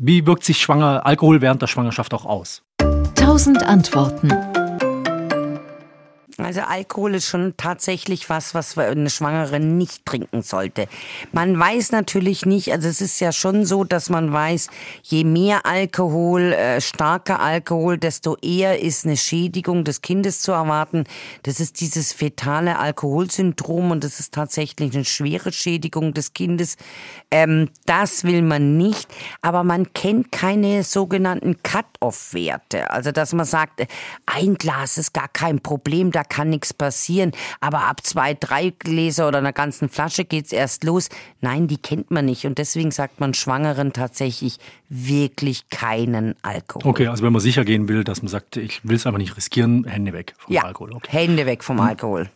Wie wirkt sich Schwanger Alkohol während der Schwangerschaft auch aus? Tausend Antworten. Also Alkohol ist schon tatsächlich was, was eine Schwangere nicht trinken sollte. Man weiß natürlich nicht, also es ist ja schon so, dass man weiß, je mehr Alkohol, äh, starker Alkohol, desto eher ist eine Schädigung des Kindes zu erwarten. Das ist dieses fetale Alkoholsyndrom und das ist tatsächlich eine schwere Schädigung des Kindes. Ähm, das will man nicht, aber man kennt keine sogenannten Cut-off-Werte. Also dass man sagt, ein Glas ist gar kein Problem, da kann nichts passieren. Aber ab zwei, drei Gläser oder einer ganzen Flasche geht's erst los. Nein, die kennt man nicht. Und deswegen sagt man Schwangeren tatsächlich wirklich keinen Alkohol. Okay, also wenn man sicher gehen will, dass man sagt, ich will es aber nicht riskieren, Hände weg vom ja, Alkohol. Okay. Hände weg vom Alkohol.